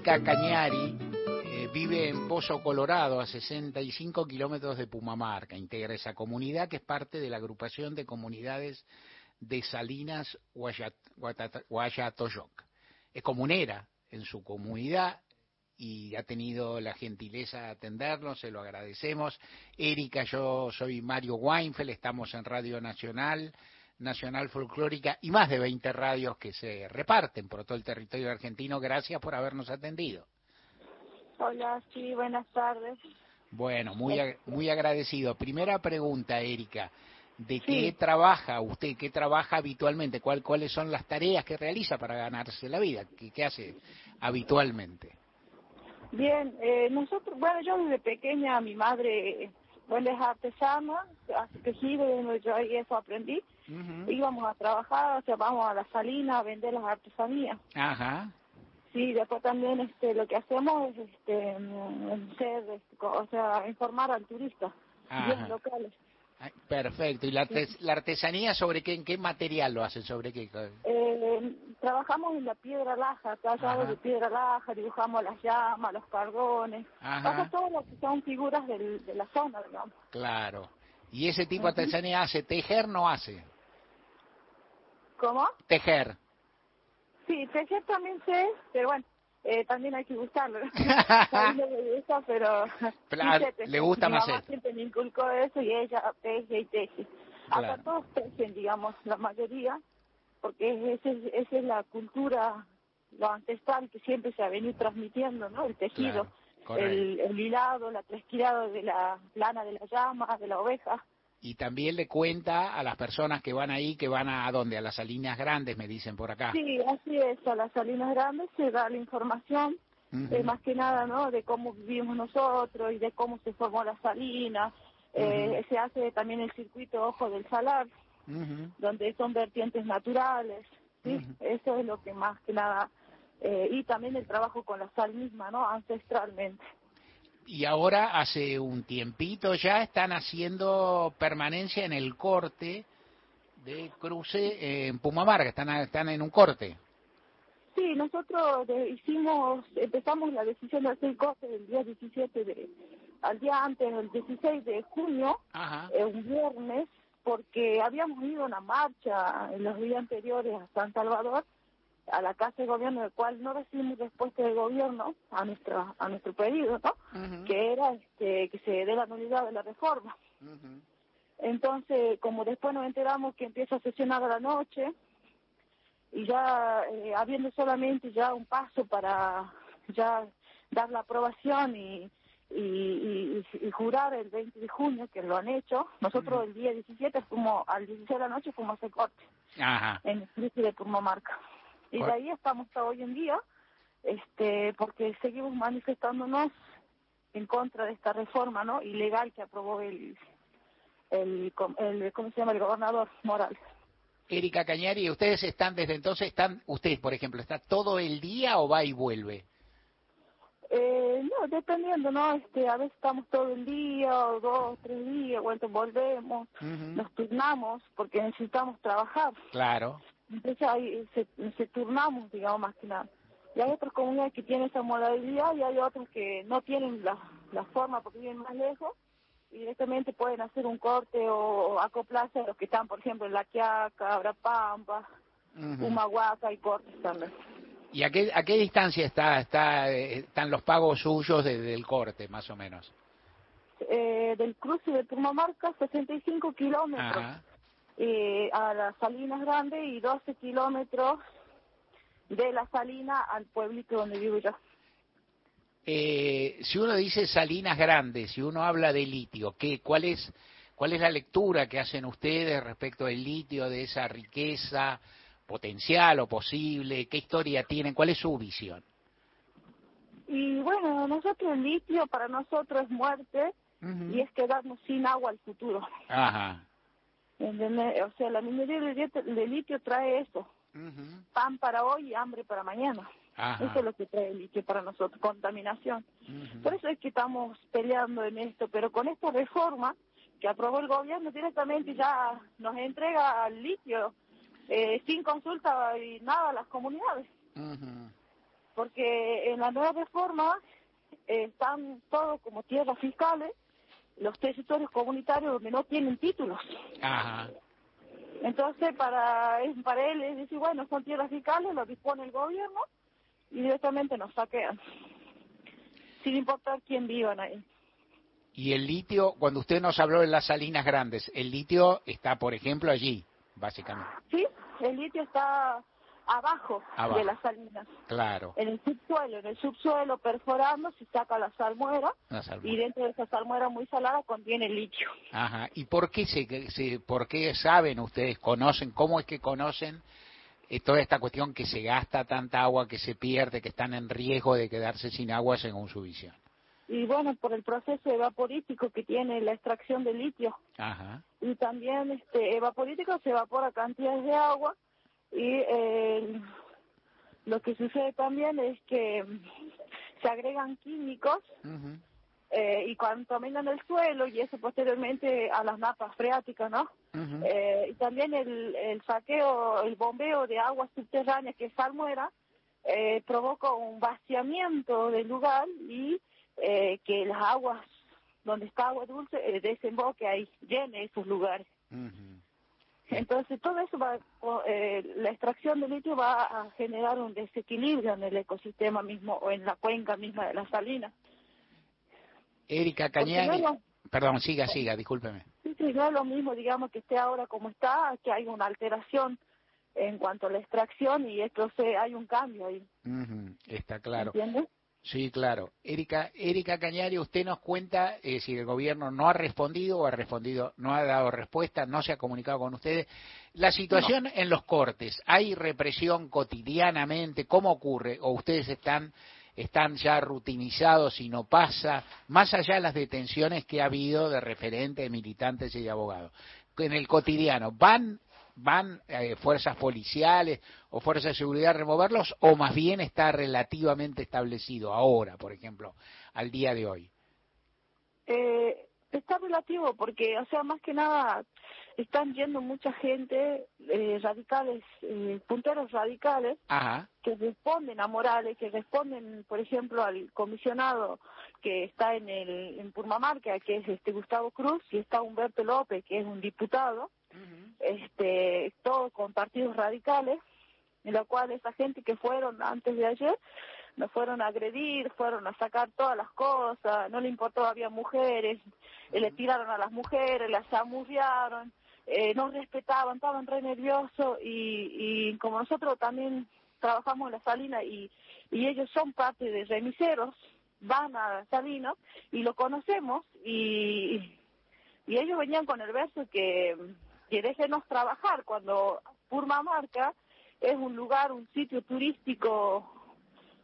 Erika Cañari eh, vive en Pozo Colorado, a 65 kilómetros de Pumamarca. Integra esa comunidad que es parte de la agrupación de comunidades de Salinas Guayatoyoc. Es comunera en su comunidad y ha tenido la gentileza de atendernos, se lo agradecemos. Erika, yo soy Mario Weinfeld, estamos en Radio Nacional Nacional Folclórica y más de 20 radios que se reparten por todo el territorio argentino. Gracias por habernos atendido. Hola, sí, buenas tardes. Bueno, muy, muy agradecido. Primera pregunta, Erika. ¿De qué trabaja usted? ¿Qué trabaja habitualmente? ¿Cuál, ¿Cuáles son las tareas que realiza para ganarse la vida? ¿Qué, qué hace habitualmente? Bien, eh, nosotros, bueno, yo desde pequeña, mi madre, bueno, es artesana, hace tejido, yo ahí eso aprendí íbamos a trabajar, o sea, vamos a la salina a vender las artesanías. Ajá. Sí, después también este, lo que hacemos es este, mm, ser, este, o sea, informar al turista, bien locales. Perfecto. ¿Y la, la, artesanía sobre qué, en qué material lo hacen? ¿Sobre qué? Eh, trabajamos en la piedra laja, tallado de piedra laja, dibujamos las llamas, los carbones, todo lo que son figuras del, de la zona, digamos. Claro. ¿Y ese tipo de artesanía hace? ¿Tejer no hace? ¿Cómo? Tejer. Sí, tejer también sé, pero bueno, eh, también hay que gustarlo. le gusta, pero... le gusta Mi más mamá siempre me inculcó eso y ella teje y teje. Hasta todos tejen, digamos, la mayoría, porque esa es, esa es la cultura, lo ancestral que siempre se ha venido transmitiendo, ¿no? El tejido, el, el hilado, la tresquilada de la lana de la llama, de la oveja y también le cuenta a las personas que van ahí, que van a, dónde, a las salinas grandes, me dicen por acá. Sí, así es, a las salinas grandes se da la información, eh, más que nada, ¿no?, de cómo vivimos nosotros y de cómo se formó la salina. Eh, se hace también el circuito Ojo del Salar, donde son vertientes naturales, ¿sí? Eso es lo que más que nada... Eh, y también el trabajo con la sal misma, ¿no?, ancestralmente y ahora hace un tiempito ya están haciendo permanencia en el corte de cruce en Pumamarca, están, están en un corte. Sí, nosotros hicimos, empezamos la decisión de hacer corte el día 17 de, al día antes, el 16 de junio, eh, un viernes, porque habíamos ido a una marcha en los días anteriores a San Salvador a la Casa de Gobierno, del cual no recibimos respuesta del gobierno a nuestro, a nuestro pedido, ¿no? Que era este, que se dé la nulidad de la reforma. Entonces, como después nos enteramos que empieza a sesionar a la noche, y ya eh, habiendo solamente ya un paso para ya dar la aprobación y, y, y, jurar el 20 de junio, que lo han hecho, nosotros el día 17 fuimos, al 16 de la noche fuimos a corte en el de Purmamarca. Y de ahí estamos hasta hoy en día, este, porque seguimos manifestándonos en contra de esta reforma, ¿no? Ilegal que aprobó el, el, el ¿cómo se llama? El gobernador Morales. Erika Cañari, ¿ustedes están desde entonces, están, usted, por ejemplo, está todo el día o va y vuelve? Eh, no, dependiendo, ¿no? Este, a veces estamos todo el día, o dos, tres días, vuelto volvemos, nos turnamos porque necesitamos trabajar. Claro. Entonces ahí se, turnamos, digamos, más que nada. Y hay otras comunidades que tienen esa modalidad y hay otras que no tienen la, la forma porque viven más lejos y directamente pueden hacer un corte o, acoplarse a los que están, por ejemplo, en La Quiaca, Abrapampa, uh Humahuaca y cortes también. ¿Y a qué, a qué distancia está, está, están los pagos suyos desde el corte, más o menos? Eh, del cruce de Pumamarca, 65 kilómetros eh, a las Salinas Grandes y 12 kilómetros de la Salina al pueblito donde vivo yo. Eh, si uno dice Salinas Grandes, si uno habla de litio, ¿qué, cuál, es, ¿cuál es la lectura que hacen ustedes respecto del litio, de esa riqueza potencial o posible? ¿Qué historia tienen? ¿Cuál es su visión? Y bueno, nosotros el litio para nosotros es muerte y es quedarnos sin agua al futuro. Ajá. O sea, la minería de litio trae eso. Pan para hoy y hambre para mañana. Eso es lo que trae el litio para nosotros, contaminación. Por eso es que estamos peleando en esto, pero con esta reforma que aprobó el gobierno directamente ya nos entrega al litio eh, sin consulta y nada a las comunidades. porque en la nueva reforma eh, están todos como tierras fiscales los territorios comunitarios donde no tienen títulos. Ajá. Entonces, para, para él es decir, bueno, son tierras fiscales, lo dispone el gobierno y directamente nos saquean, sin importar quién vivan ahí. Y el litio, cuando usted nos habló de las salinas grandes, el litio está, por ejemplo, allí, básicamente. Sí, el litio está abajo, de las salinas. Claro. En el subsuelo, en el subsuelo perforando se saca la salmuera, y dentro de esa salmuera muy salada contiene litio. Ajá. ¿Y por qué se, por qué saben ustedes, conocen, cómo es que conocen eh, toda esta cuestión que se gasta tanta agua, que se pierde, que están en riesgo de quedarse sin agua según su visión? Y bueno, por el proceso evaporítico que tiene la extracción de litio. Ajá. Y también este evaporítico se evapora cantidades de agua y eh, lo que sucede también es que se agregan químicos eh, y contaminan el suelo y eso posteriormente a las napas freáticas, ¿no? eh, y también el, el saqueo, el bombeo de aguas subterráneas que es salmuera eh, provoca un vaciamiento del lugar y eh, que las aguas donde está agua dulce eh, desemboque ahí, llene esos lugares. Entonces, todo eso va, eh, la extracción de litio va a generar un desequilibrio en el ecosistema mismo o en la cuenca misma de la salina. Erika Cañani, perdón, siga, siga, discúlpeme. Sí, sí, no es lo mismo, digamos, que esté ahora como está, que hay una alteración en cuanto a la extracción y esto se, hay un cambio ahí. está claro. ¿Entiendes? Sí, claro. Erika, Erika Cañari, usted nos cuenta eh, si el gobierno no ha respondido o ha respondido, no ha dado respuesta, no se ha comunicado con ustedes. La situación en los cortes, ¿hay represión cotidianamente? ¿Cómo ocurre? ¿O ustedes están, están ya rutinizados y no pasa? Más allá de las detenciones que ha habido de referentes, de militantes y de abogados. En el cotidiano, ¿van van eh, fuerzas policiales o fuerzas de seguridad a removerlos o más bien está relativamente establecido ahora, por ejemplo, al día de hoy? Eh, está relativo porque, o sea, más que nada están yendo mucha gente, eh, radicales, eh, punteros radicales, que responden a Morales, que responden, por ejemplo, al comisionado que está en el en Purmamarca, que es este Gustavo Cruz, y está Humberto López, que es un diputado, este, todos con partidos radicales, en lo cual esa gente que fueron antes de ayer nos fueron a agredir, fueron a sacar todas las cosas, no le importó, había mujeres, le tiraron a las mujeres, las amurriaron, eh, no respetaban, estaban re nerviosos y, y como nosotros también trabajamos en la Salina y, ellos son parte de remiseros, van a Salina y lo conocemos y, y ellos venían con el verso que, que déjenos trabajar cuando Purmamarca es un lugar, un sitio turístico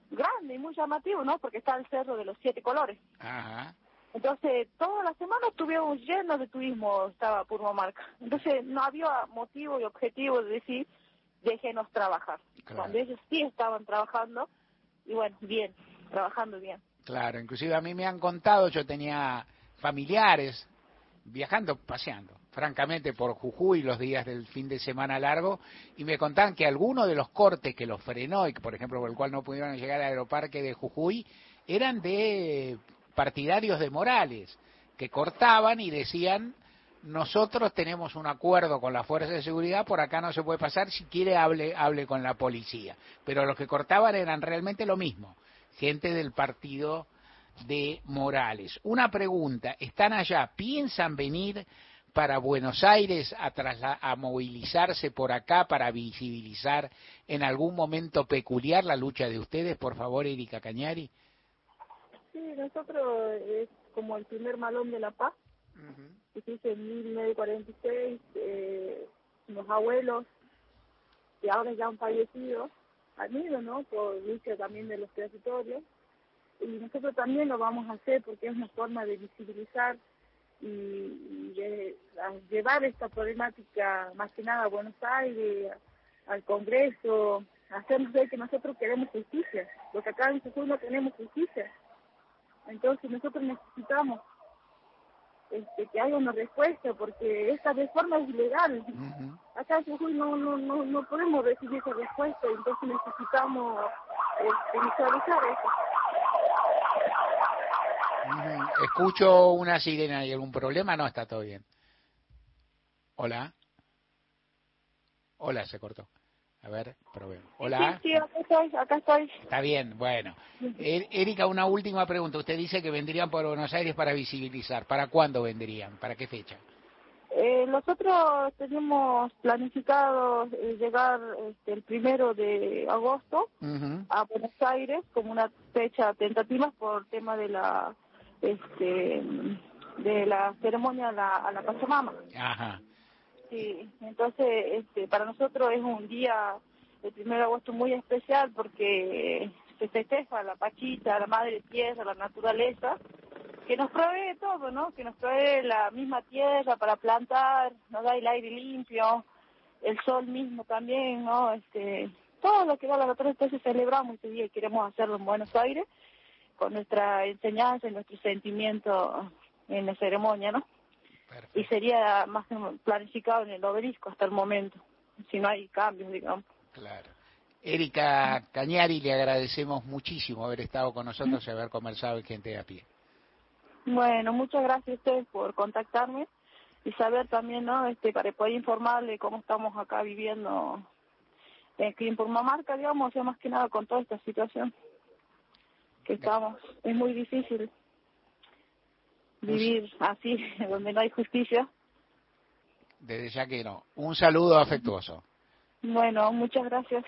grande y muy llamativo, ¿no? Porque está el Cerro de los Siete Colores. Ajá. Entonces, toda la semana estuvimos llenos de turismo, estaba Purmamarca. Entonces, no había motivo y objetivo de decir, déjenos trabajar. Cuando ellos sí estaban trabajando, y bueno, bien, trabajando bien. Claro, inclusive a mí me han contado, yo tenía familiares viajando, paseando, francamente, por Jujuy los días del fin de semana largo, y me contaban que algunos de los cortes que los frenó, y por ejemplo, por el cual no pudieron llegar al aeroparque de Jujuy, eran de partidarios de Morales, que cortaban y decían, nosotros tenemos un acuerdo con la fuerza de seguridad, por acá no se puede pasar, si quiere hable, hable con la policía. Pero los que cortaban eran realmente lo mismo, gente del partido de Morales. Una pregunta, ¿están allá? ¿Piensan venir para Buenos Aires a, a movilizarse por acá para visibilizar en algún momento peculiar la lucha de ustedes? Por favor, Erika Cañari. Sí, nosotros es como el primer malón de la paz, que se hizo en 1946, eh, los abuelos, que ahora ya han fallecido, han ido, ¿no? Por lucha también de los territorios y nosotros también lo vamos a hacer porque es una forma de visibilizar y, de, llevar esta problemática más que nada a Buenos Aires, al Congreso, hacernos ver que nosotros queremos justicia, porque acá en Jujuy no tenemos justicia. Entonces nosotros necesitamos este, que haya una respuesta, porque esta reforma es ilegal. Acá en Jujuy no, no, no, no podemos recibir esa respuesta, entonces necesitamos este, visualizar eso. Escucho una sirena, ¿hay algún problema? No, está todo bien. Hola. Hola, se cortó. A ver, probemos. Hola. Sí, sí, acá estoy, acá estoy. Está bien, bueno. Er, Erika, una última pregunta. Usted dice que vendrían por Buenos Aires para visibilizar. ¿Para cuándo vendrían? ¿Para qué fecha? Eh, nosotros tenemos planificado eh, llegar este, el primero de agosto a Buenos Aires como una fecha tentativa por tema de la este de la ceremonia a la, a la Pachamama. Ajá. Sí, entonces este, para nosotros es un día, el primero de agosto, muy especial porque se festeja la Pachita, la Madre Tierra, la naturaleza, que nos provee todo, ¿no? Que nos provee la misma tierra para plantar, nos da el aire limpio, el sol mismo también, ¿no? Este, todo lo que da la naturaleza, entonces celebramos ese día y queremos hacerlo en Buenos Aires con nuestra enseñanza y nuestro sentimiento en la ceremonia, ¿no? Y sería más planificado en el obelisco hasta el momento, si no hay cambios, digamos. Claro. Erika Cañari, le agradecemos muchísimo haber estado con nosotros y haber conversado en Gente de a Pie. Bueno, muchas gracias a ustedes por contactarme y saber también, ¿no? Este, para poder informarle cómo estamos acá viviendo en Mamarca, digamos, o sea, más que nada con toda esta situación que estamos. Es muy difícil vivir así, donde no hay justicia. Desde ya que no. Un saludo afectuoso. Bueno, muchas gracias.